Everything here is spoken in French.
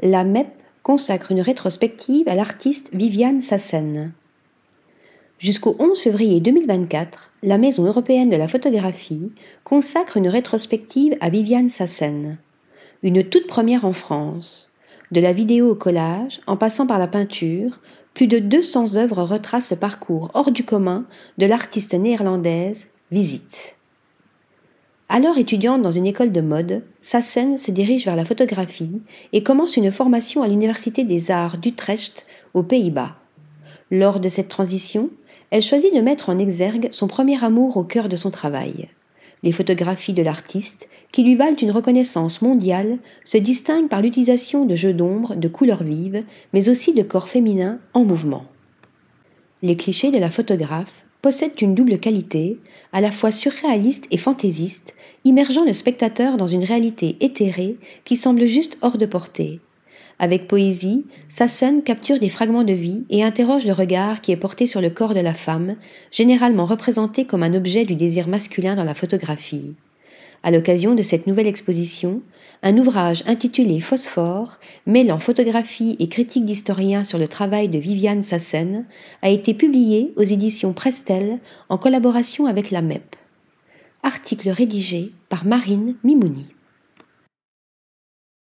la MEP consacre une rétrospective à l'artiste Viviane Sassen. Jusqu'au 11 février 2024, la Maison européenne de la photographie consacre une rétrospective à Viviane Sassen, une toute première en France. De la vidéo au collage, en passant par la peinture, plus de 200 œuvres retracent le parcours hors du commun de l'artiste néerlandaise Visite. Alors étudiante dans une école de mode, Sassen se dirige vers la photographie et commence une formation à l'Université des Arts d'Utrecht aux Pays-Bas. Lors de cette transition, elle choisit de mettre en exergue son premier amour au cœur de son travail. Les photographies de l'artiste, qui lui valent une reconnaissance mondiale, se distinguent par l'utilisation de jeux d'ombre, de couleurs vives, mais aussi de corps féminins en mouvement. Les clichés de la photographe possèdent une double qualité, à la fois surréaliste et fantaisiste, immergeant le spectateur dans une réalité éthérée qui semble juste hors de portée. Avec poésie, Sasson capture des fragments de vie et interroge le regard qui est porté sur le corps de la femme, généralement représenté comme un objet du désir masculin dans la photographie. À l'occasion de cette nouvelle exposition, un ouvrage intitulé Phosphore, mêlant photographie et critique d'historiens sur le travail de Viviane Sassen, a été publié aux éditions Prestel en collaboration avec la MEP. Article rédigé par Marine Mimouni.